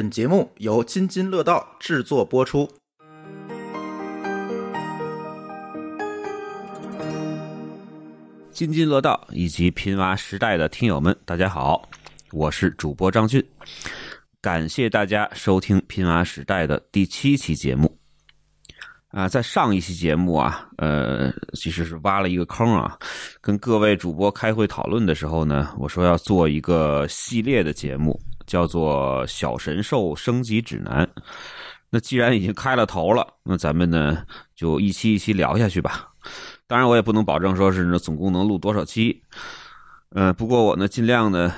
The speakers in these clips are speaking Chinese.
本节目由津津乐道制作播出。津津乐道以及贫娃时代的听友们，大家好，我是主播张俊，感谢大家收听贫娃时代的第七期节目。啊，在上一期节目啊，呃，其实是挖了一个坑啊，跟各位主播开会讨论的时候呢，我说要做一个系列的节目，叫做《小神兽升级指南》。那既然已经开了头了，那咱们呢就一期一期聊下去吧。当然，我也不能保证说是总共能录多少期，呃，不过我呢尽量呢，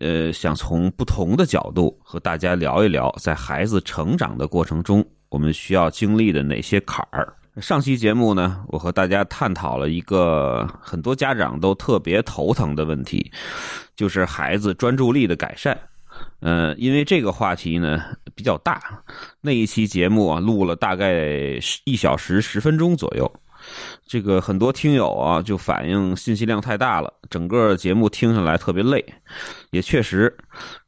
呃，想从不同的角度和大家聊一聊，在孩子成长的过程中。我们需要经历的哪些坎儿？上期节目呢，我和大家探讨了一个很多家长都特别头疼的问题，就是孩子专注力的改善。嗯，因为这个话题呢比较大，那一期节目啊录了大概一小时十分钟左右，这个很多听友啊就反映信息量太大了，整个节目听下来特别累。也确实，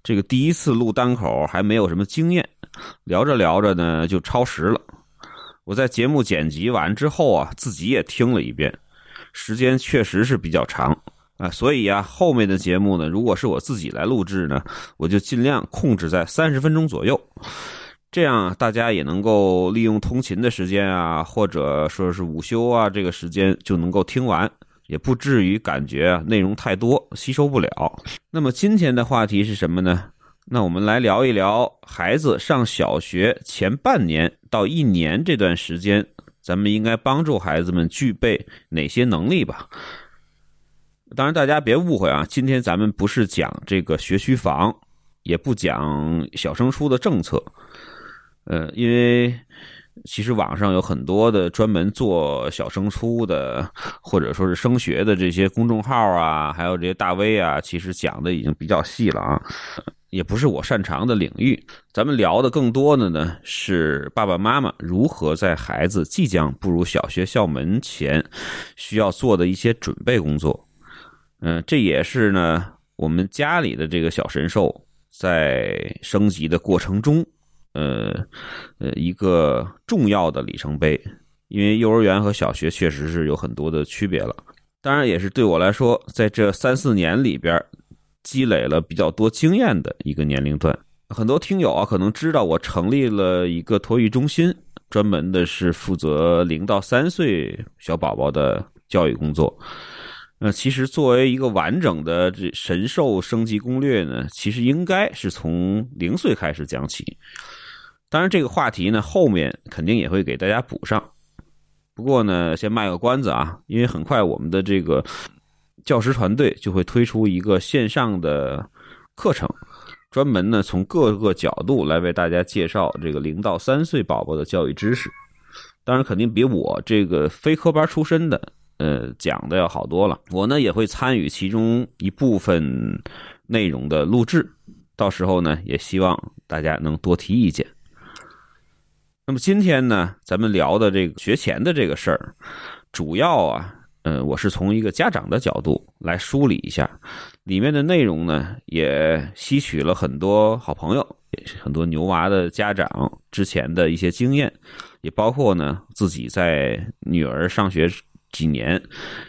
这个第一次录单口还没有什么经验。聊着聊着呢，就超时了。我在节目剪辑完之后啊，自己也听了一遍，时间确实是比较长啊。所以啊，后面的节目呢，如果是我自己来录制呢，我就尽量控制在三十分钟左右，这样大家也能够利用通勤的时间啊，或者说是午休啊，这个时间就能够听完，也不至于感觉内容太多吸收不了。那么今天的话题是什么呢？那我们来聊一聊孩子上小学前半年到一年这段时间，咱们应该帮助孩子们具备哪些能力吧？当然，大家别误会啊，今天咱们不是讲这个学区房，也不讲小升初的政策，呃，因为其实网上有很多的专门做小升初的，或者说是升学的这些公众号啊，还有这些大 V 啊，其实讲的已经比较细了啊。也不是我擅长的领域，咱们聊的更多的呢是爸爸妈妈如何在孩子即将步入小学校门前需要做的一些准备工作。嗯，这也是呢我们家里的这个小神兽在升级的过程中，呃呃一个重要的里程碑。因为幼儿园和小学确实是有很多的区别了，当然也是对我来说，在这三四年里边。积累了比较多经验的一个年龄段，很多听友啊可能知道，我成立了一个托育中心，专门的是负责零到三岁小宝宝的教育工作。那其实作为一个完整的这神兽升级攻略呢，其实应该是从零岁开始讲起。当然，这个话题呢后面肯定也会给大家补上。不过呢，先卖个关子啊，因为很快我们的这个。教师团队就会推出一个线上的课程，专门呢从各个角度来为大家介绍这个零到三岁宝宝的教育知识。当然，肯定比我这个非科班出身的，呃，讲的要好多了。我呢也会参与其中一部分内容的录制，到时候呢也希望大家能多提意见。那么今天呢，咱们聊的这个学前的这个事儿，主要啊。嗯，我是从一个家长的角度来梳理一下，里面的内容呢，也吸取了很多好朋友，很多牛娃的家长之前的一些经验，也包括呢自己在女儿上学几年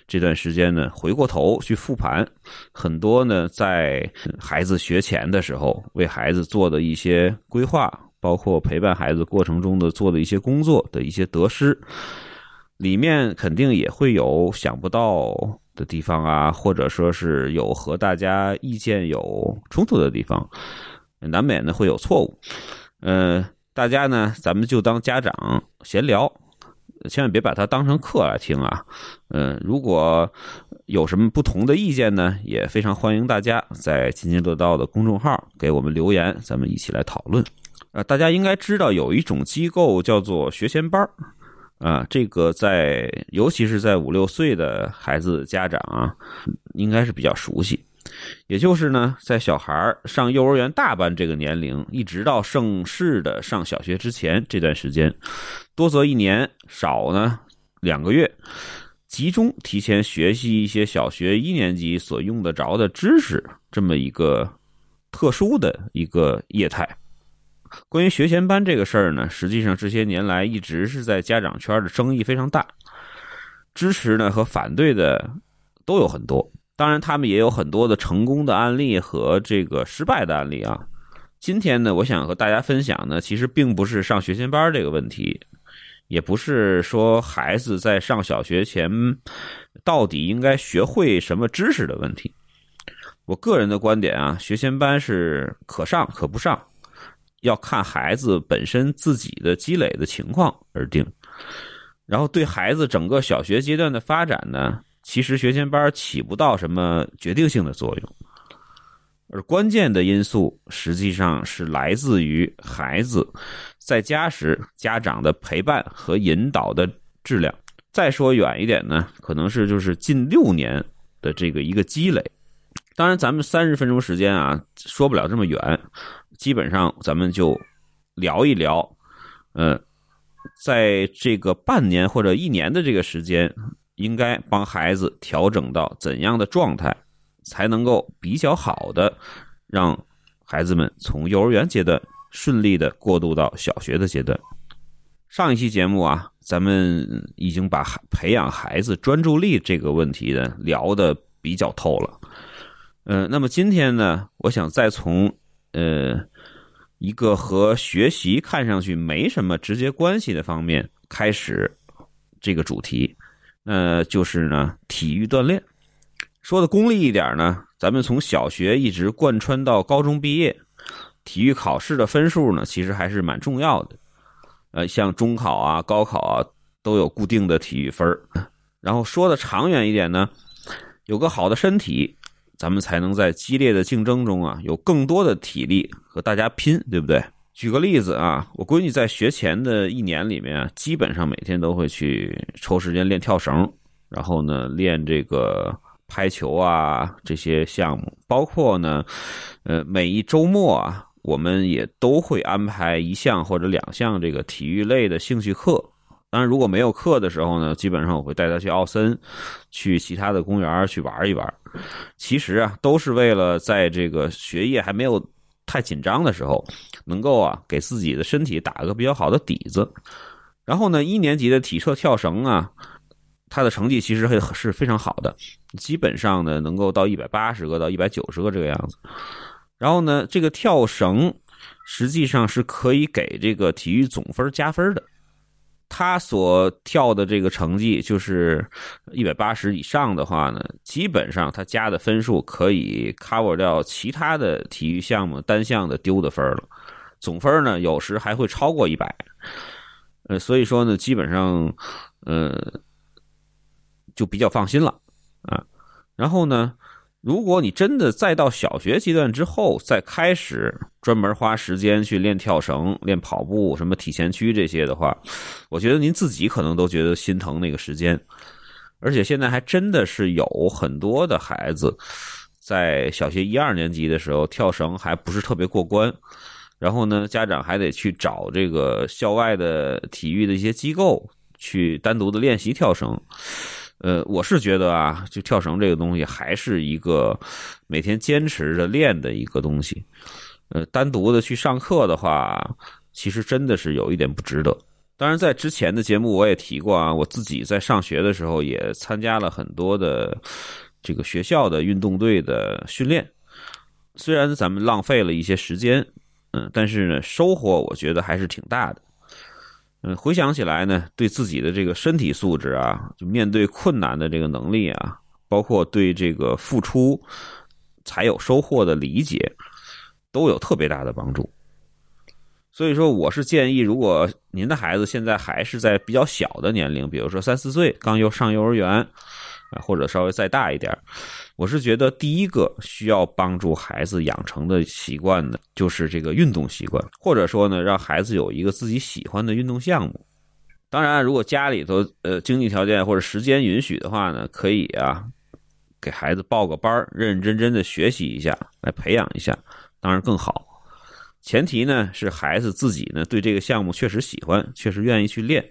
这段时间呢，回过头去复盘，很多呢在孩子学前的时候为孩子做的一些规划，包括陪伴孩子过程中的做的一些工作的一些得失。里面肯定也会有想不到的地方啊，或者说是有和大家意见有冲突的地方，难免呢会有错误。嗯，大家呢，咱们就当家长闲聊，千万别把它当成课来听啊。嗯，如果有什么不同的意见呢，也非常欢迎大家在津津乐道的公众号给我们留言，咱们一起来讨论。呃，大家应该知道有一种机构叫做学前班啊，这个在尤其是在五六岁的孩子家长啊，应该是比较熟悉。也就是呢，在小孩上幼儿园大班这个年龄，一直到正式的上小学之前这段时间，多则一年，少呢两个月，集中提前学习一些小学一年级所用得着的知识，这么一个特殊的一个业态。关于学前班这个事儿呢，实际上这些年来一直是在家长圈的争议非常大，支持呢和反对的都有很多。当然，他们也有很多的成功的案例和这个失败的案例啊。今天呢，我想和大家分享呢，其实并不是上学前班这个问题，也不是说孩子在上小学前到底应该学会什么知识的问题。我个人的观点啊，学前班是可上可不上。要看孩子本身自己的积累的情况而定，然后对孩子整个小学阶段的发展呢，其实学前班起不到什么决定性的作用，而关键的因素实际上是来自于孩子在家时家长的陪伴和引导的质量。再说远一点呢，可能是就是近六年的这个一个积累。当然，咱们三十分钟时间啊，说不了这么远。基本上，咱们就聊一聊，嗯，在这个半年或者一年的这个时间，应该帮孩子调整到怎样的状态，才能够比较好的让孩子们从幼儿园阶段顺利的过渡到小学的阶段。上一期节目啊，咱们已经把培养孩子专注力这个问题呢聊的比较透了，嗯，那么今天呢，我想再从。呃，一个和学习看上去没什么直接关系的方面开始这个主题，呃就是呢体育锻炼。说的功利一点呢，咱们从小学一直贯穿到高中毕业，体育考试的分数呢其实还是蛮重要的。呃，像中考啊、高考啊都有固定的体育分然后说的长远一点呢，有个好的身体。咱们才能在激烈的竞争中啊，有更多的体力和大家拼，对不对？举个例子啊，我闺女在学前的一年里面，基本上每天都会去抽时间练跳绳，然后呢练这个拍球啊这些项目，包括呢，呃，每一周末啊，我们也都会安排一项或者两项这个体育类的兴趣课。当然，如果没有课的时候呢，基本上我会带他去奥森，去其他的公园去玩一玩。其实啊，都是为了在这个学业还没有太紧张的时候，能够啊给自己的身体打个比较好的底子。然后呢，一年级的体测跳绳啊，他的成绩其实还是非常好的，基本上呢能够到一百八十个到一百九十个这个样子。然后呢，这个跳绳实际上是可以给这个体育总分加分的。他所跳的这个成绩就是一百八十以上的话呢，基本上他加的分数可以 cover 掉其他的体育项目单项的丢的分了，总分呢有时还会超过一百，呃，所以说呢，基本上呃就比较放心了啊。然后呢。如果你真的再到小学阶段之后，再开始专门花时间去练跳绳、练跑步、什么体前屈这些的话，我觉得您自己可能都觉得心疼那个时间。而且现在还真的是有很多的孩子在小学一二年级的时候跳绳还不是特别过关，然后呢，家长还得去找这个校外的体育的一些机构去单独的练习跳绳。呃，我是觉得啊，就跳绳这个东西还是一个每天坚持着练的一个东西。呃，单独的去上课的话，其实真的是有一点不值得。当然，在之前的节目我也提过啊，我自己在上学的时候也参加了很多的这个学校的运动队的训练。虽然咱们浪费了一些时间，嗯，但是呢，收获我觉得还是挺大的。嗯，回想起来呢，对自己的这个身体素质啊，就面对困难的这个能力啊，包括对这个付出才有收获的理解，都有特别大的帮助。所以说，我是建议，如果您的孩子现在还是在比较小的年龄，比如说三四岁，刚又上幼儿园。啊，或者稍微再大一点，我是觉得第一个需要帮助孩子养成的习惯呢，就是这个运动习惯，或者说呢，让孩子有一个自己喜欢的运动项目。当然，如果家里头呃经济条件或者时间允许的话呢，可以啊，给孩子报个班认认真真的学习一下，来培养一下，当然更好。前提呢是孩子自己呢对这个项目确实喜欢，确实愿意去练。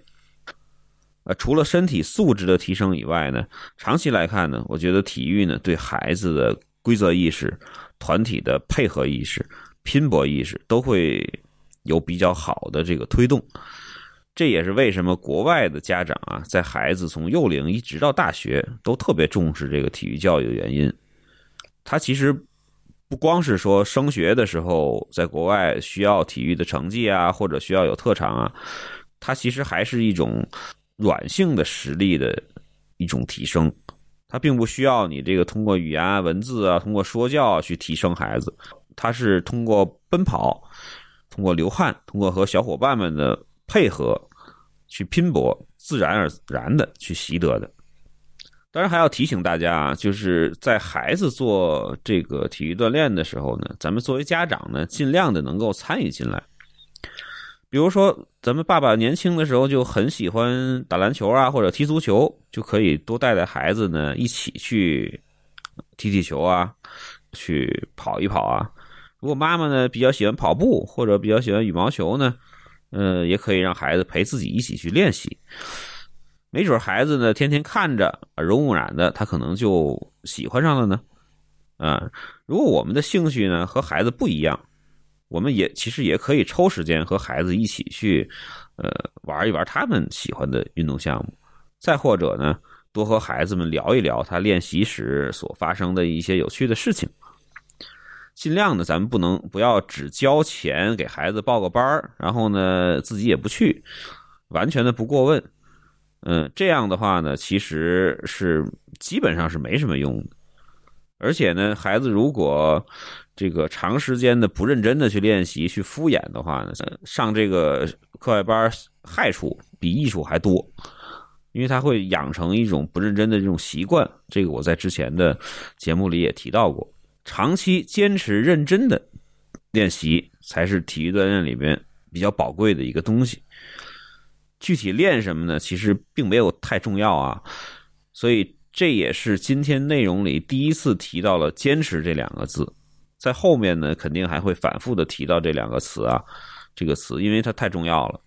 呃，除了身体素质的提升以外呢，长期来看呢，我觉得体育呢对孩子的规则意识、团体的配合意识、拼搏意识都会有比较好的这个推动。这也是为什么国外的家长啊，在孩子从幼龄一直到大学都特别重视这个体育教育的原因。他其实不光是说升学的时候在国外需要体育的成绩啊，或者需要有特长啊，他其实还是一种软性的实力的一种提升。它并不需要你这个通过语言、文字啊、通过说教去提升孩子，它是通过奔跑、通过流汗、通过和小伙伴们的配合。去拼搏，自然而然的去习得的。当然还要提醒大家啊，就是在孩子做这个体育锻炼的时候呢，咱们作为家长呢，尽量的能够参与进来。比如说，咱们爸爸年轻的时候就很喜欢打篮球啊，或者踢足球，就可以多带带孩子呢，一起去踢踢球啊，去跑一跑啊。如果妈妈呢比较喜欢跑步，或者比较喜欢羽毛球呢？呃，也可以让孩子陪自己一起去练习，没准孩子呢天天看着耳濡目染的，他可能就喜欢上了呢。啊，如果我们的兴趣呢和孩子不一样，我们也其实也可以抽时间和孩子一起去，呃，玩一玩他们喜欢的运动项目。再或者呢，多和孩子们聊一聊他练习时所发生的一些有趣的事情。尽量呢，咱们不能不要只交钱给孩子报个班然后呢自己也不去，完全的不过问。嗯，这样的话呢，其实是基本上是没什么用的。而且呢，孩子如果这个长时间的不认真的去练习、去敷衍的话呢，上这个课外班害处比益处还多，因为他会养成一种不认真的这种习惯。这个我在之前的节目里也提到过。长期坚持认真的练习，才是体育锻炼里面比较宝贵的一个东西。具体练什么呢？其实并没有太重要啊。所以这也是今天内容里第一次提到了“坚持”这两个字。在后面呢，肯定还会反复的提到这两个词啊，这个词，因为它太重要了。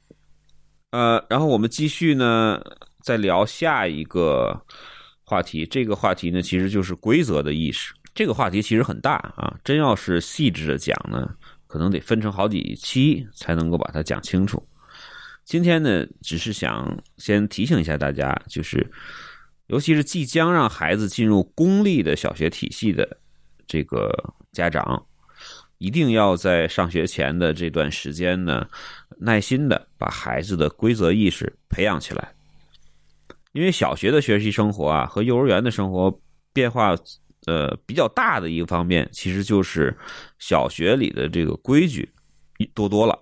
呃，然后我们继续呢，再聊下一个话题。这个话题呢，其实就是规则的意识。这个话题其实很大啊，真要是细致的讲呢，可能得分成好几期才能够把它讲清楚。今天呢，只是想先提醒一下大家，就是尤其是即将让孩子进入公立的小学体系的这个家长，一定要在上学前的这段时间呢，耐心的把孩子的规则意识培养起来，因为小学的学习生活啊和幼儿园的生活变化。呃，比较大的一个方面，其实就是小学里的这个规矩多多了，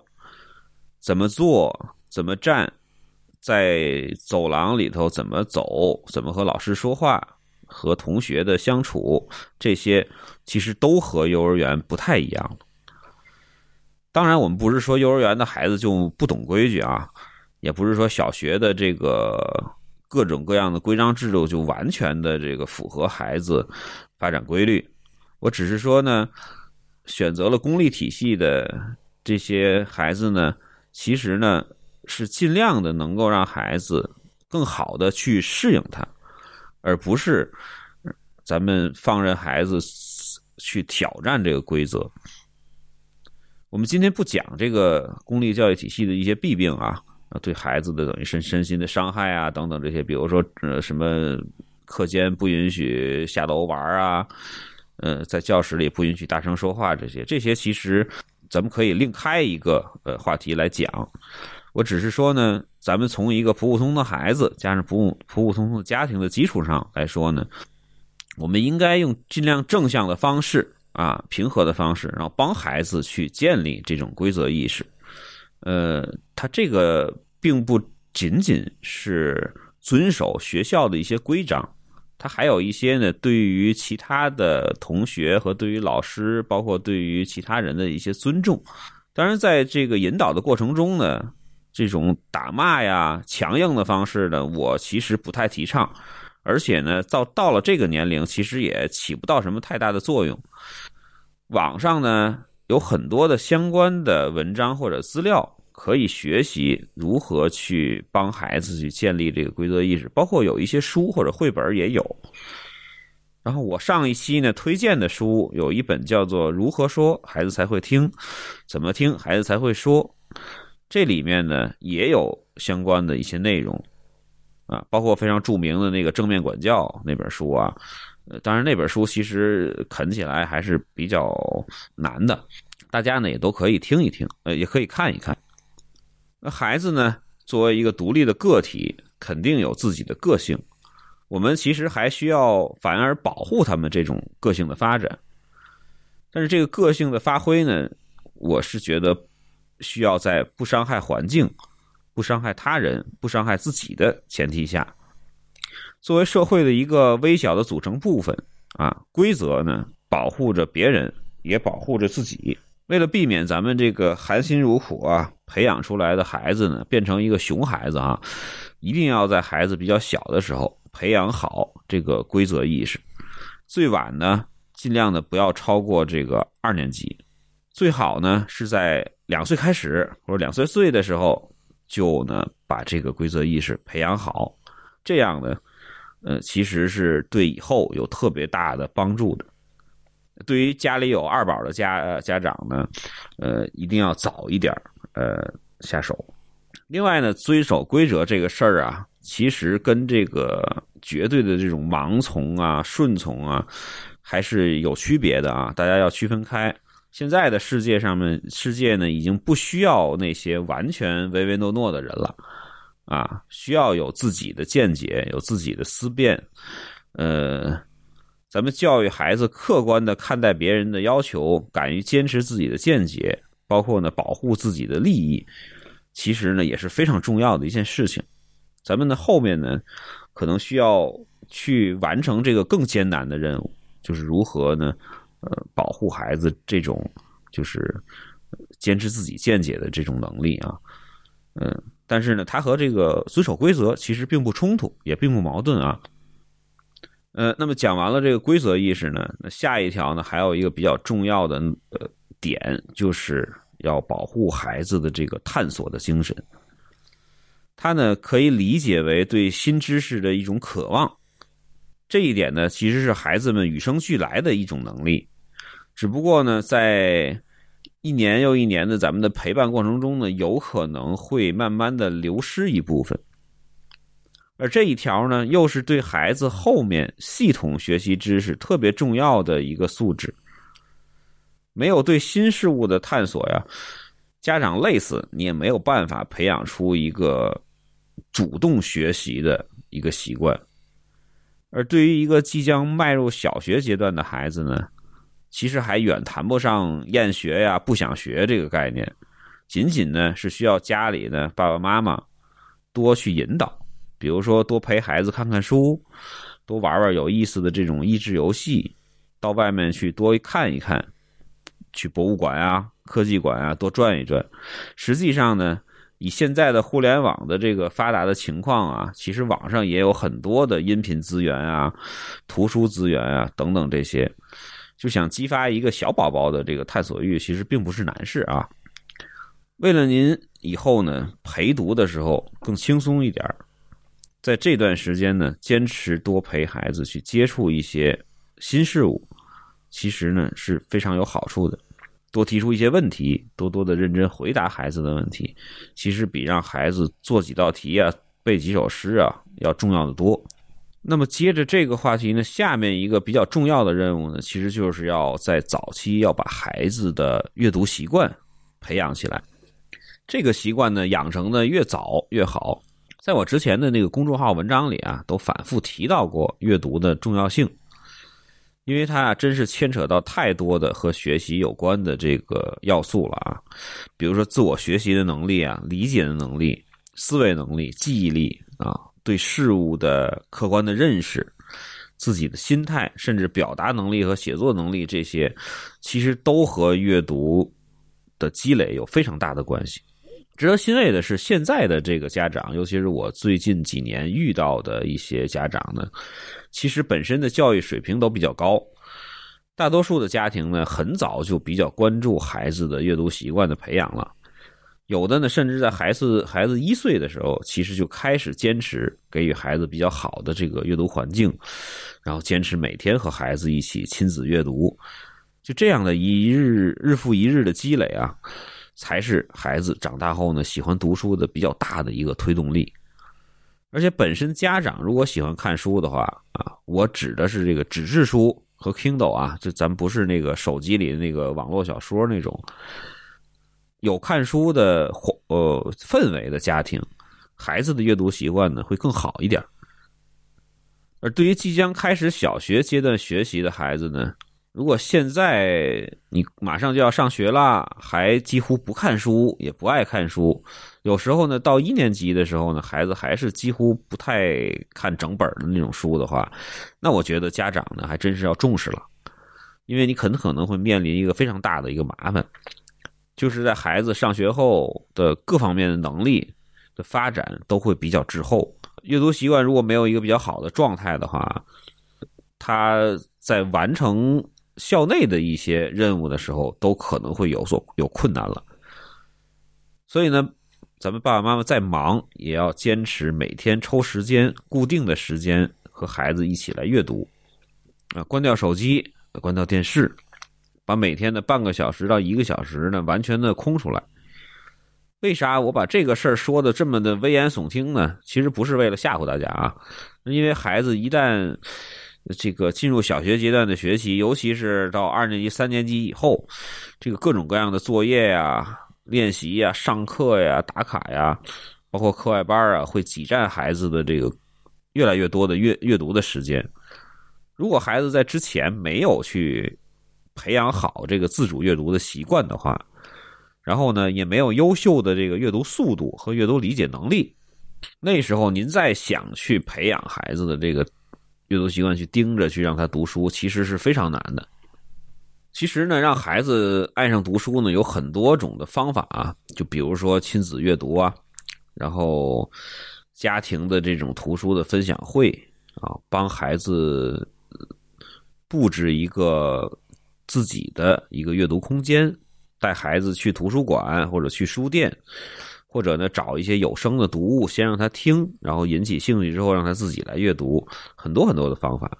怎么做，怎么站，在走廊里头怎么走，怎么和老师说话，和同学的相处，这些其实都和幼儿园不太一样。当然，我们不是说幼儿园的孩子就不懂规矩啊，也不是说小学的这个。各种各样的规章制度就完全的这个符合孩子发展规律。我只是说呢，选择了公立体系的这些孩子呢，其实呢是尽量的能够让孩子更好的去适应它，而不是咱们放任孩子去挑战这个规则。我们今天不讲这个公立教育体系的一些弊病啊。对孩子的等于身身心的伤害啊，等等这些，比如说呃什么课间不允许下楼玩啊，呃在教室里不允许大声说话这些，这些其实咱们可以另开一个呃话题来讲。我只是说呢，咱们从一个普普通通的孩子加上普普普通通的家庭的基础上来说呢，我们应该用尽量正向的方式啊，平和的方式，然后帮孩子去建立这种规则意识。呃，他这个并不仅仅是遵守学校的一些规章，他还有一些呢，对于其他的同学和对于老师，包括对于其他人的一些尊重。当然，在这个引导的过程中呢，这种打骂呀、强硬的方式呢，我其实不太提倡，而且呢，到到了这个年龄，其实也起不到什么太大的作用。网上呢。有很多的相关的文章或者资料可以学习如何去帮孩子去建立这个规则意识，包括有一些书或者绘本也有。然后我上一期呢推荐的书有一本叫做《如何说孩子才会听》，怎么听孩子才会说。这里面呢也有相关的一些内容啊，包括非常著名的那个正面管教那本书啊。呃，当然那本书其实啃起来还是比较难的，大家呢也都可以听一听，呃，也可以看一看。那孩子呢，作为一个独立的个体，肯定有自己的个性。我们其实还需要反而保护他们这种个性的发展。但是这个个性的发挥呢，我是觉得需要在不伤害环境、不伤害他人、不伤害自己的前提下。作为社会的一个微小的组成部分啊，规则呢保护着别人，也保护着自己。为了避免咱们这个含辛茹苦啊培养出来的孩子呢变成一个熊孩子啊，一定要在孩子比较小的时候培养好这个规则意识。最晚呢，尽量的不要超过这个二年级，最好呢是在两岁开始或者两岁岁的时候就呢把这个规则意识培养好，这样呢。呃，其实是对以后有特别大的帮助的。对于家里有二宝的家家长呢，呃，一定要早一点呃下手。另外呢，遵守规则这个事儿啊，其实跟这个绝对的这种盲从啊、顺从啊，还是有区别的啊。大家要区分开。现在的世界上面，世界呢，已经不需要那些完全唯唯诺诺的人了。啊，需要有自己的见解，有自己的思辨。呃，咱们教育孩子客观的看待别人的要求，敢于坚持自己的见解，包括呢保护自己的利益，其实呢也是非常重要的一件事情。咱们呢后面呢可能需要去完成这个更艰难的任务，就是如何呢呃保护孩子这种就是坚持自己见解的这种能力啊，嗯。但是呢，他和这个遵守规则其实并不冲突，也并不矛盾啊。呃，那么讲完了这个规则意识呢，那下一条呢，还有一个比较重要的呃点，就是要保护孩子的这个探索的精神。它呢可以理解为对新知识的一种渴望，这一点呢其实是孩子们与生俱来的一种能力，只不过呢在。一年又一年的咱们的陪伴过程中呢，有可能会慢慢的流失一部分，而这一条呢，又是对孩子后面系统学习知识特别重要的一个素质。没有对新事物的探索呀，家长累死你也没有办法培养出一个主动学习的一个习惯。而对于一个即将迈入小学阶段的孩子呢？其实还远谈不上厌学呀、不想学这个概念，仅仅呢是需要家里呢爸爸妈妈多去引导，比如说多陪孩子看看书，多玩玩有意思的这种益智游戏，到外面去多看一看，去博物馆啊、科技馆啊多转一转。实际上呢，以现在的互联网的这个发达的情况啊，其实网上也有很多的音频资源啊、图书资源啊等等这些。就想激发一个小宝宝的这个探索欲，其实并不是难事啊。为了您以后呢陪读的时候更轻松一点在这段时间呢，坚持多陪孩子去接触一些新事物，其实呢是非常有好处的。多提出一些问题，多多的认真回答孩子的问题，其实比让孩子做几道题啊、背几首诗啊要重要的多。那么接着这个话题呢，下面一个比较重要的任务呢，其实就是要在早期要把孩子的阅读习惯培养起来。这个习惯呢，养成的越早越好。在我之前的那个公众号文章里啊，都反复提到过阅读的重要性，因为它啊，真是牵扯到太多的和学习有关的这个要素了啊，比如说自我学习的能力啊，理解的能力、思维能力、记忆力啊。对事物的客观的认识，自己的心态，甚至表达能力和写作能力，这些其实都和阅读的积累有非常大的关系。值得欣慰的是，现在的这个家长，尤其是我最近几年遇到的一些家长呢，其实本身的教育水平都比较高。大多数的家庭呢，很早就比较关注孩子的阅读习惯的培养了。有的呢，甚至在孩子孩子一岁的时候，其实就开始坚持给予孩子比较好的这个阅读环境，然后坚持每天和孩子一起亲子阅读，就这样的一日日复一日的积累啊，才是孩子长大后呢喜欢读书的比较大的一个推动力。而且本身家长如果喜欢看书的话啊，我指的是这个纸质书和 Kindle 啊，就咱不是那个手机里的那个网络小说那种。有看书的呃氛围的家庭，孩子的阅读习惯呢会更好一点。而对于即将开始小学阶段学习的孩子呢，如果现在你马上就要上学啦，还几乎不看书，也不爱看书。有时候呢，到一年级的时候呢，孩子还是几乎不太看整本的那种书的话，那我觉得家长呢还真是要重视了，因为你很可能会面临一个非常大的一个麻烦，就是在孩子上学后的各方面的能力的发展都会比较滞后，阅读习惯如果没有一个比较好的状态的话，他在完成校内的一些任务的时候，都可能会有所有困难了，所以呢。咱们爸爸妈妈再忙，也要坚持每天抽时间、固定的时间和孩子一起来阅读，啊，关掉手机，关掉电视，把每天的半个小时到一个小时呢，完全的空出来。为啥我把这个事儿说的这么的危言耸听呢？其实不是为了吓唬大家啊，因为孩子一旦这个进入小学阶段的学习，尤其是到二年级、三年级以后，这个各种各样的作业呀。练习呀，上课呀，打卡呀，包括课外班啊，会挤占孩子的这个越来越多的阅阅读的时间。如果孩子在之前没有去培养好这个自主阅读的习惯的话，然后呢，也没有优秀的这个阅读速度和阅读理解能力，那时候您再想去培养孩子的这个阅读习惯，去盯着去让他读书，其实是非常难的。其实呢，让孩子爱上读书呢，有很多种的方法啊。就比如说亲子阅读啊，然后家庭的这种图书的分享会啊，帮孩子布置一个自己的一个阅读空间，带孩子去图书馆或者去书店，或者呢找一些有声的读物，先让他听，然后引起兴趣之后让他自己来阅读，很多很多的方法。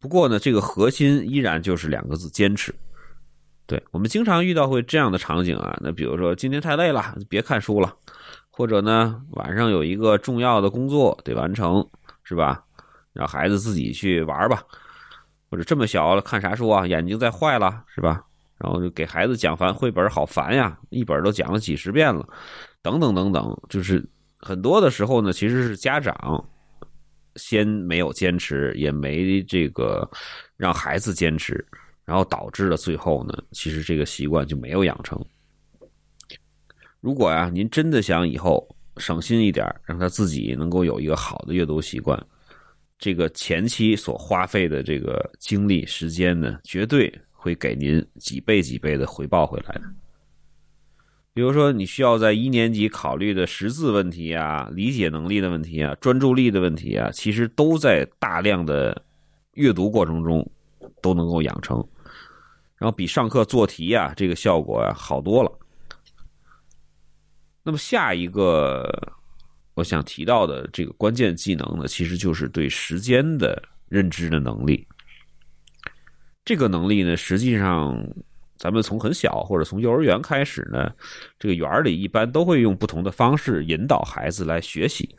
不过呢，这个核心依然就是两个字：坚持。对我们经常遇到会这样的场景啊，那比如说今天太累了，别看书了，或者呢晚上有一个重要的工作得完成，是吧？让孩子自己去玩吧，或者这么小了看啥书啊？眼睛再坏了，是吧？然后就给孩子讲烦绘本，好烦呀，一本都讲了几十遍了，等等等等，就是很多的时候呢，其实是家长。先没有坚持，也没这个让孩子坚持，然后导致了最后呢，其实这个习惯就没有养成。如果呀，您真的想以后省心一点，让他自己能够有一个好的阅读习惯，这个前期所花费的这个精力时间呢，绝对会给您几倍几倍的回报回来的。比如说，你需要在一年级考虑的识字问题啊、理解能力的问题啊、专注力的问题啊，其实都在大量的阅读过程中都能够养成，然后比上课做题啊这个效果啊好多了。那么下一个我想提到的这个关键技能呢，其实就是对时间的认知的能力。这个能力呢，实际上。咱们从很小或者从幼儿园开始呢，这个园里一般都会用不同的方式引导孩子来学习，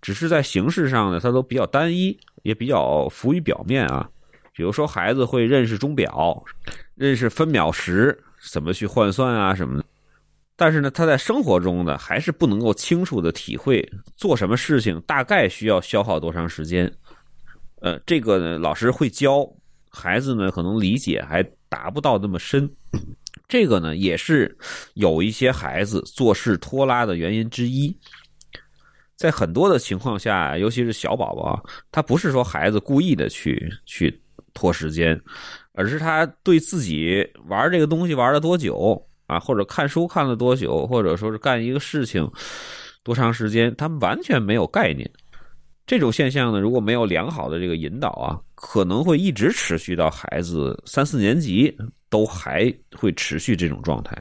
只是在形式上呢，它都比较单一，也比较浮于表面啊。比如说，孩子会认识钟表，认识分秒时，怎么去换算啊什么的。但是呢，他在生活中呢，还是不能够清楚的体会做什么事情大概需要消耗多长时间。呃，这个呢，老师会教孩子呢，可能理解还。达不到那么深，这个呢也是有一些孩子做事拖拉的原因之一。在很多的情况下，尤其是小宝宝，他不是说孩子故意的去去拖时间，而是他对自己玩这个东西玩了多久啊，或者看书看了多久，或者说是干一个事情多长时间，他们完全没有概念。这种现象呢，如果没有良好的这个引导啊，可能会一直持续到孩子三四年级，都还会持续这种状态。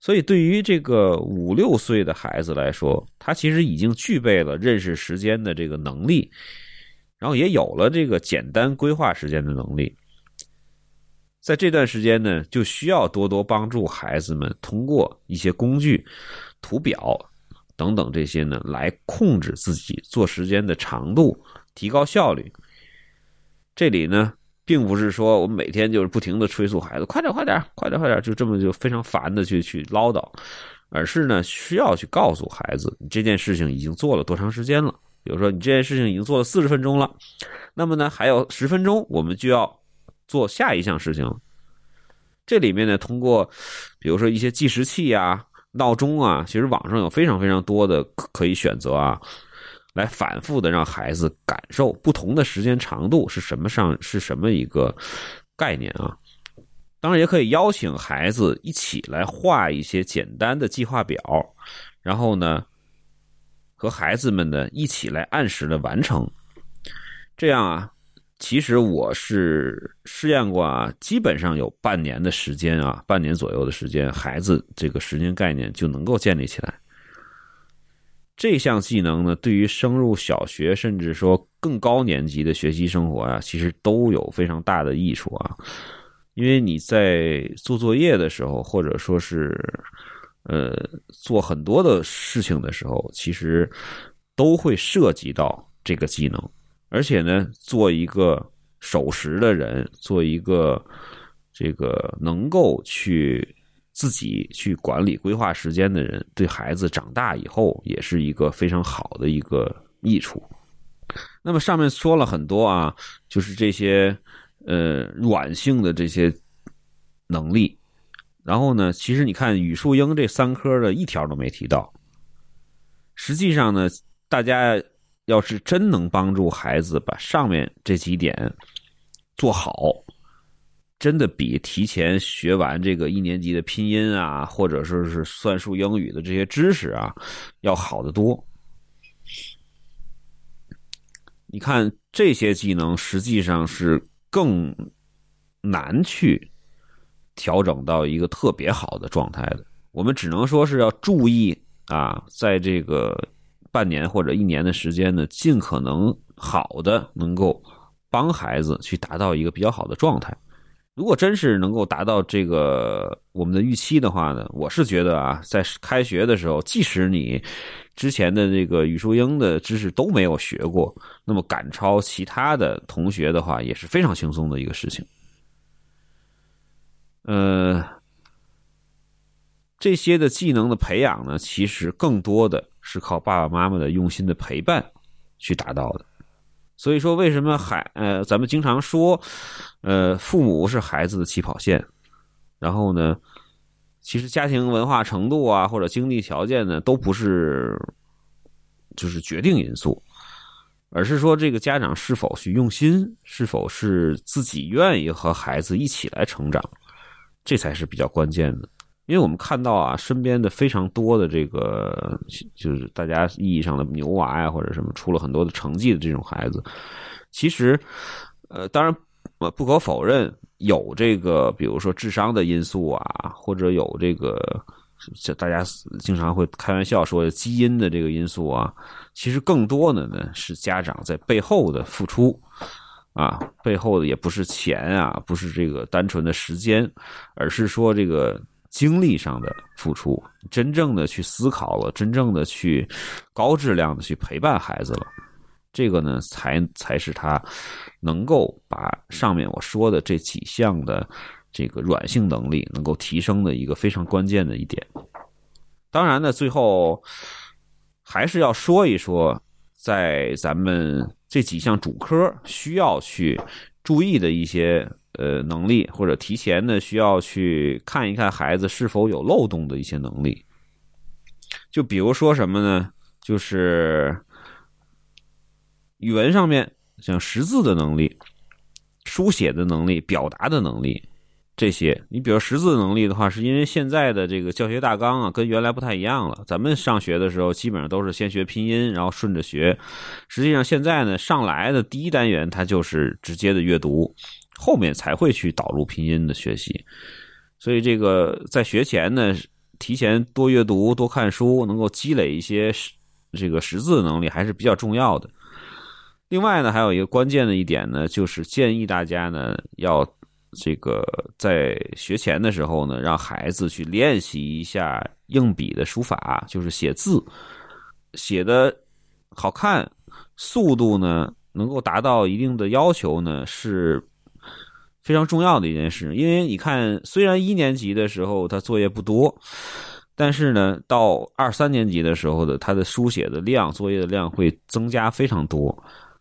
所以，对于这个五六岁的孩子来说，他其实已经具备了认识时间的这个能力，然后也有了这个简单规划时间的能力。在这段时间呢，就需要多多帮助孩子们通过一些工具、图表等等这些呢，来控制自己做时间的长度，提高效率。这里呢，并不是说我们每天就是不停的催促孩子快点、快点、快点、快点，就这么就非常烦的去去唠叨，而是呢，需要去告诉孩子，你这件事情已经做了多长时间了。比如说，你这件事情已经做了四十分钟了，那么呢，还有十分钟，我们就要做下一项事情。这里面呢，通过比如说一些计时器啊、闹钟啊，其实网上有非常非常多的可以选择啊，来反复的让孩子感受不同的时间长度是什么上是什么一个概念啊。当然，也可以邀请孩子一起来画一些简单的计划表，然后呢。和孩子们呢一起来按时的完成，这样啊，其实我是试验过啊，基本上有半年的时间啊，半年左右的时间，孩子这个时间概念就能够建立起来。这项技能呢，对于升入小学甚至说更高年级的学习生活啊，其实都有非常大的益处啊，因为你在做作业的时候，或者说是。呃，做很多的事情的时候，其实都会涉及到这个技能，而且呢，做一个守时的人，做一个这个能够去自己去管理、规划时间的人，对孩子长大以后也是一个非常好的一个益处。那么上面说了很多啊，就是这些呃软性的这些能力。然后呢，其实你看语数英这三科的一条都没提到。实际上呢，大家要是真能帮助孩子把上面这几点做好，真的比提前学完这个一年级的拼音啊，或者说是算术、英语的这些知识啊，要好得多。你看这些技能实际上是更难去。调整到一个特别好的状态的，我们只能说是要注意啊，在这个半年或者一年的时间呢，尽可能好的能够帮孩子去达到一个比较好的状态。如果真是能够达到这个我们的预期的话呢，我是觉得啊，在开学的时候，即使你之前的这个语数英的知识都没有学过，那么赶超其他的同学的话，也是非常轻松的一个事情。呃，这些的技能的培养呢，其实更多的是靠爸爸妈妈的用心的陪伴去达到的。所以说，为什么孩呃，咱们经常说，呃，父母是孩子的起跑线，然后呢，其实家庭文化程度啊，或者经济条件呢，都不是就是决定因素。而是说，这个家长是否去用心，是否是自己愿意和孩子一起来成长。这才是比较关键的，因为我们看到啊，身边的非常多的这个，就是大家意义上的牛娃呀，或者什么出了很多的成绩的这种孩子，其实，呃，当然，不可否认有这个，比如说智商的因素啊，或者有这个，这大家经常会开玩笑说基因的这个因素啊，其实更多的呢是家长在背后的付出。啊，背后的也不是钱啊，不是这个单纯的时间，而是说这个精力上的付出，真正的去思考了，真正的去高质量的去陪伴孩子了，这个呢，才才是他能够把上面我说的这几项的这个软性能力能够提升的一个非常关键的一点。当然呢，最后还是要说一说，在咱们。这几项主科需要去注意的一些呃能力，或者提前呢需要去看一看孩子是否有漏洞的一些能力。就比如说什么呢？就是语文上面像识字的能力、书写的能力、表达的能力。这些，你比如识字能力的话，是因为现在的这个教学大纲啊，跟原来不太一样了。咱们上学的时候，基本上都是先学拼音，然后顺着学。实际上现在呢，上来的第一单元它就是直接的阅读，后面才会去导入拼音的学习。所以这个在学前呢，提前多阅读、多看书，能够积累一些这个识字能力，还是比较重要的。另外呢，还有一个关键的一点呢，就是建议大家呢要。这个在学前的时候呢，让孩子去练习一下硬笔的书法，就是写字，写的好看，速度呢能够达到一定的要求呢，是非常重要的一件事。因为你看，虽然一年级的时候他作业不多。但是呢，到二三年级的时候的他的书写的量、作业的量会增加非常多。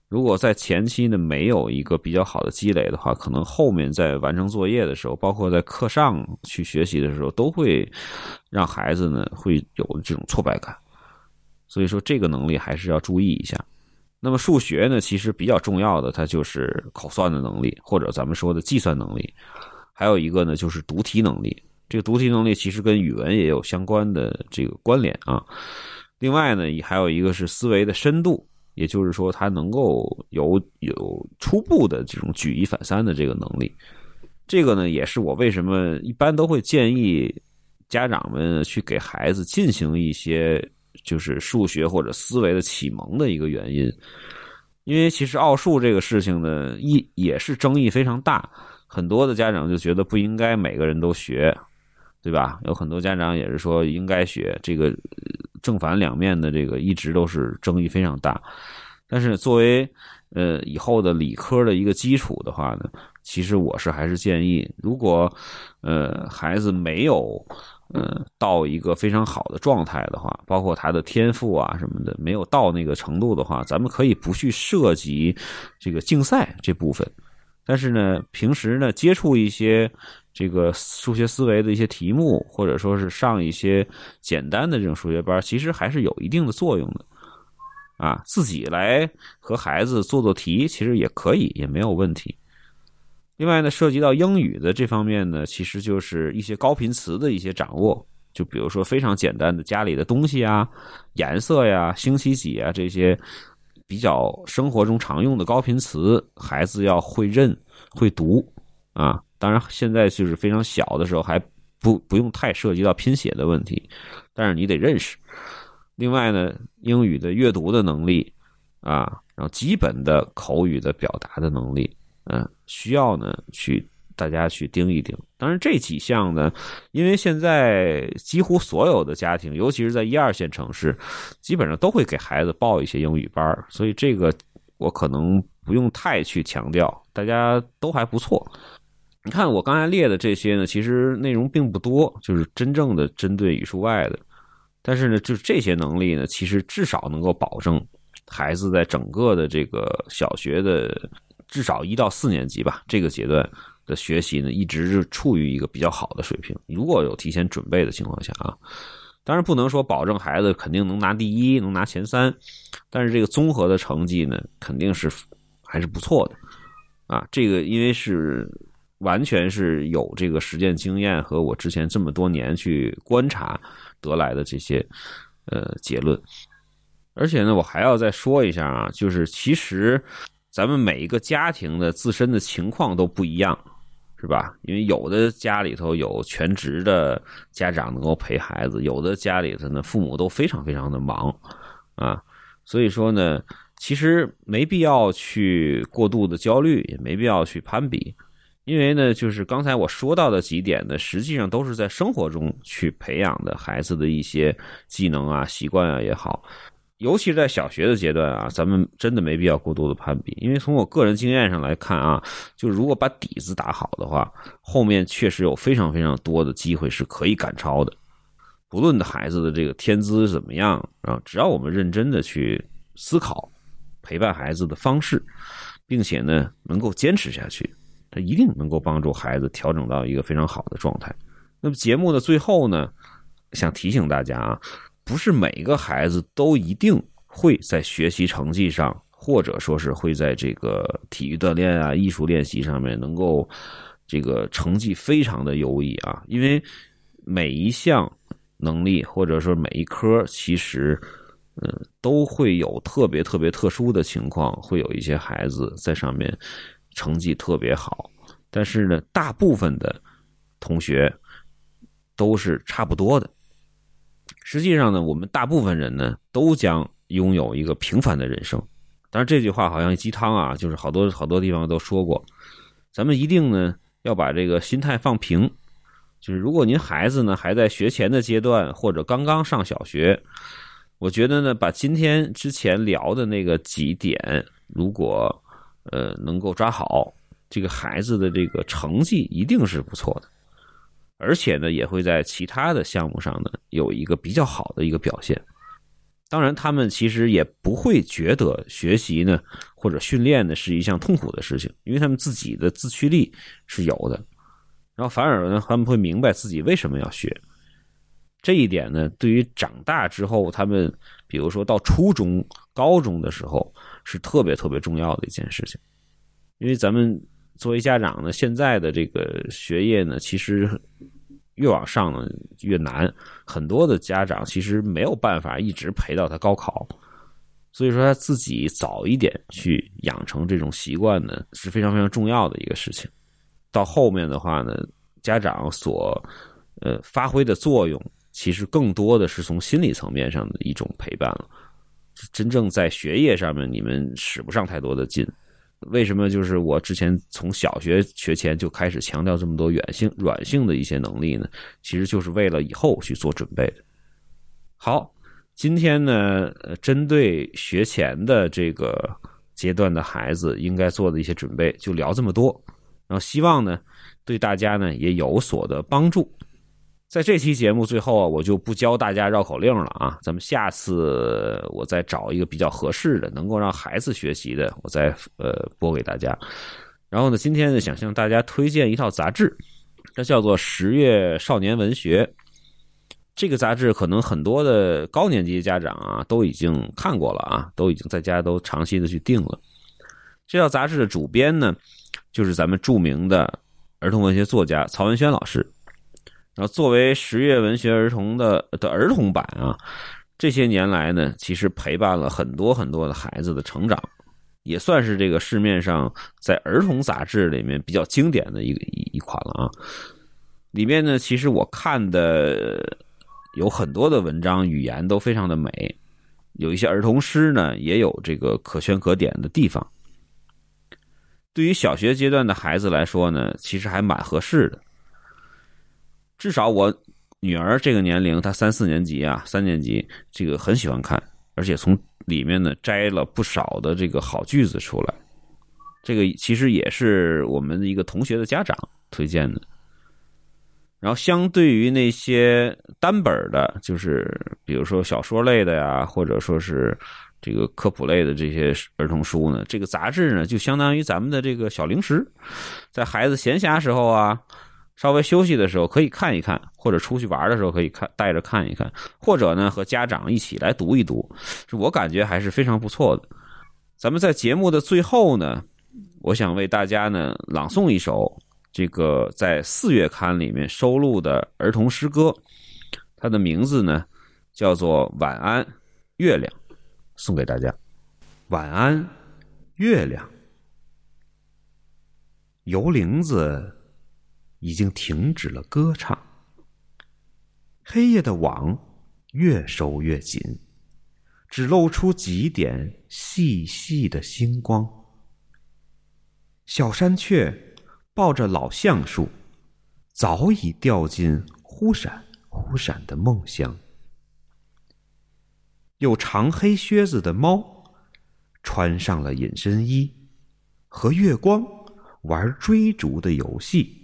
如果在前期呢没有一个比较好的积累的话，可能后面在完成作业的时候，包括在课上去学习的时候，都会让孩子呢会有这种挫败感。所以说，这个能力还是要注意一下。那么数学呢，其实比较重要的，它就是口算的能力，或者咱们说的计算能力。还有一个呢，就是读题能力。这个读题能力其实跟语文也有相关的这个关联啊。另外呢，还有一个是思维的深度，也就是说，他能够有有初步的这种举一反三的这个能力。这个呢，也是我为什么一般都会建议家长们去给孩子进行一些就是数学或者思维的启蒙的一个原因。因为其实奥数这个事情呢，一也是争议非常大，很多的家长就觉得不应该每个人都学。对吧？有很多家长也是说应该学这个正反两面的这个一直都是争议非常大。但是作为呃以后的理科的一个基础的话呢，其实我是还是建议，如果呃孩子没有呃到一个非常好的状态的话，包括他的天赋啊什么的没有到那个程度的话，咱们可以不去涉及这个竞赛这部分。但是呢，平时呢接触一些。这个数学思维的一些题目，或者说是上一些简单的这种数学班，其实还是有一定的作用的。啊，自己来和孩子做做题，其实也可以，也没有问题。另外呢，涉及到英语的这方面呢，其实就是一些高频词的一些掌握，就比如说非常简单的家里的东西啊、颜色呀、星期几啊这些比较生活中常用的高频词，孩子要会认会读啊。当然，现在就是非常小的时候，还不不用太涉及到拼写的问题，但是你得认识。另外呢，英语的阅读的能力啊，然后基本的口语的表达的能力，嗯，需要呢去大家去盯一盯。当然，这几项呢，因为现在几乎所有的家庭，尤其是在一二线城市，基本上都会给孩子报一些英语班所以这个我可能不用太去强调，大家都还不错。你看我刚才列的这些呢，其实内容并不多，就是真正的针对语数外的。但是呢，就是这些能力呢，其实至少能够保证孩子在整个的这个小学的至少一到四年级吧这个阶段的学习呢，一直是处于一个比较好的水平。如果有提前准备的情况下啊，当然不能说保证孩子肯定能拿第一，能拿前三，但是这个综合的成绩呢，肯定是还是不错的啊。这个因为是。完全是有这个实践经验和我之前这么多年去观察得来的这些呃结论，而且呢，我还要再说一下啊，就是其实咱们每一个家庭的自身的情况都不一样，是吧？因为有的家里头有全职的家长能够陪孩子，有的家里头呢父母都非常非常的忙啊，所以说呢，其实没必要去过度的焦虑，也没必要去攀比。因为呢，就是刚才我说到的几点呢，实际上都是在生活中去培养的孩子的一些技能啊、习惯啊也好，尤其是在小学的阶段啊，咱们真的没必要过多的攀比。因为从我个人经验上来看啊，就如果把底子打好的话，后面确实有非常非常多的机会是可以赶超的。不论的孩子的这个天资怎么样啊，只要我们认真的去思考陪伴孩子的方式，并且呢能够坚持下去。他一定能够帮助孩子调整到一个非常好的状态。那么节目的最后呢，想提醒大家啊，不是每个孩子都一定会在学习成绩上，或者说是会在这个体育锻炼啊、艺术练习上面能够这个成绩非常的优异啊。因为每一项能力或者说每一科，其实嗯都会有特别特别特殊的情况，会有一些孩子在上面。成绩特别好，但是呢，大部分的同学都是差不多的。实际上呢，我们大部分人呢，都将拥有一个平凡的人生。当然，这句话好像鸡汤啊，就是好多好多地方都说过。咱们一定呢，要把这个心态放平。就是如果您孩子呢还在学前的阶段，或者刚刚上小学，我觉得呢，把今天之前聊的那个几点，如果呃能够抓好，这个孩子的这个成绩一定是不错的，而且呢，也会在其他的项目上呢有一个比较好的一个表现。当然，他们其实也不会觉得学习呢或者训练呢是一项痛苦的事情，因为他们自己的自驱力是有的。然后反而呢，他们会明白自己为什么要学。这一点呢，对于长大之后，他们比如说到初中、高中的时候，是特别特别重要的一件事情。因为咱们作为家长呢，现在的这个学业呢，其实。越往上呢越难，很多的家长其实没有办法一直陪到他高考，所以说他自己早一点去养成这种习惯呢是非常非常重要的一个事情。到后面的话呢，家长所呃发挥的作用，其实更多的是从心理层面上的一种陪伴了。真正在学业上面，你们使不上太多的劲。为什么就是我之前从小学学前就开始强调这么多软性软性的一些能力呢？其实就是为了以后去做准备。好，今天呢，针对学前的这个阶段的孩子应该做的一些准备，就聊这么多。然后希望呢，对大家呢也有所的帮助。在这期节目最后啊，我就不教大家绕口令了啊，咱们下次我再找一个比较合适的，能够让孩子学习的，我再呃播给大家。然后呢，今天呢想向大家推荐一套杂志，它叫做《十月少年文学》。这个杂志可能很多的高年级家长啊都已经看过了啊，都已经在家都长期的去订了。这套杂志的主编呢，就是咱们著名的儿童文学作家曹文轩老师。然后，作为十月文学儿童的的儿童版啊，这些年来呢，其实陪伴了很多很多的孩子的成长，也算是这个市面上在儿童杂志里面比较经典的一个一一款了啊。里面呢，其实我看的有很多的文章，语言都非常的美，有一些儿童诗呢，也有这个可圈可点的地方。对于小学阶段的孩子来说呢，其实还蛮合适的。至少我女儿这个年龄，她三四年级啊，三年级，这个很喜欢看，而且从里面呢摘了不少的这个好句子出来。这个其实也是我们的一个同学的家长推荐的。然后，相对于那些单本的，就是比如说小说类的呀，或者说是这个科普类的这些儿童书呢，这个杂志呢，就相当于咱们的这个小零食，在孩子闲暇时候啊。稍微休息的时候可以看一看，或者出去玩的时候可以看带着看一看，或者呢和家长一起来读一读，我感觉还是非常不错的。咱们在节目的最后呢，我想为大家呢朗诵一首这个在四月刊里面收录的儿童诗歌，它的名字呢叫做《晚安月亮》，送给大家。晚安月亮，油铃子。已经停止了歌唱，黑夜的网越收越紧，只露出几点细细的星光。小山雀抱着老橡树，早已掉进忽闪忽闪的梦乡。有长黑靴子的猫，穿上了隐身衣，和月光玩追逐的游戏。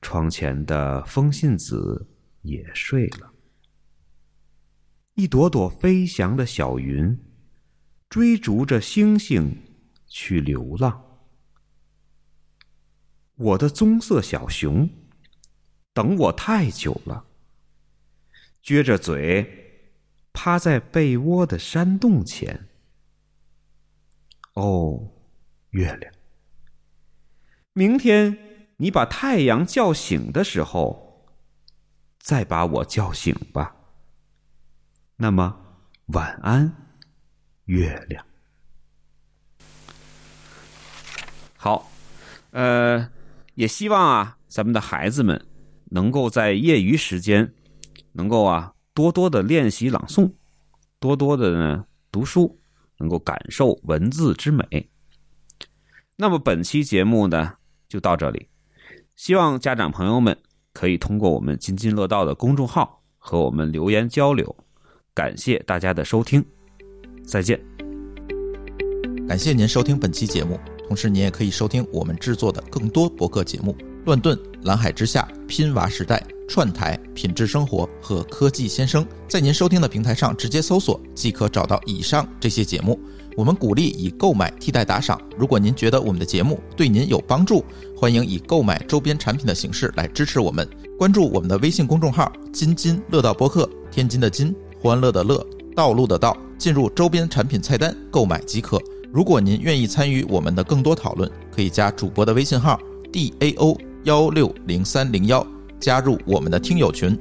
窗前的风信子也睡了，一朵朵飞翔的小云，追逐着星星去流浪。我的棕色小熊，等我太久了，撅着嘴，趴在被窝的山洞前。哦，月亮，明天。你把太阳叫醒的时候，再把我叫醒吧。那么，晚安，月亮。好，呃，也希望啊，咱们的孩子们能够在业余时间，能够啊多多的练习朗诵，多多的呢读书，能够感受文字之美。那么本期节目呢？就到这里。希望家长朋友们可以通过我们津津乐道的公众号和我们留言交流。感谢大家的收听，再见。感谢您收听本期节目，同时您也可以收听我们制作的更多博客节目：乱炖、蓝海之下、拼娃时代、串台、品质生活和科技先生。在您收听的平台上直接搜索即可找到以上这些节目。我们鼓励以购买替代打赏。如果您觉得我们的节目对您有帮助，欢迎以购买周边产品的形式来支持我们。关注我们的微信公众号“津津乐道播客”，天津的津，欢乐的乐，道路的道，进入周边产品菜单购买即可。如果您愿意参与我们的更多讨论，可以加主播的微信号 d a o 幺六零三零幺，加入我们的听友群。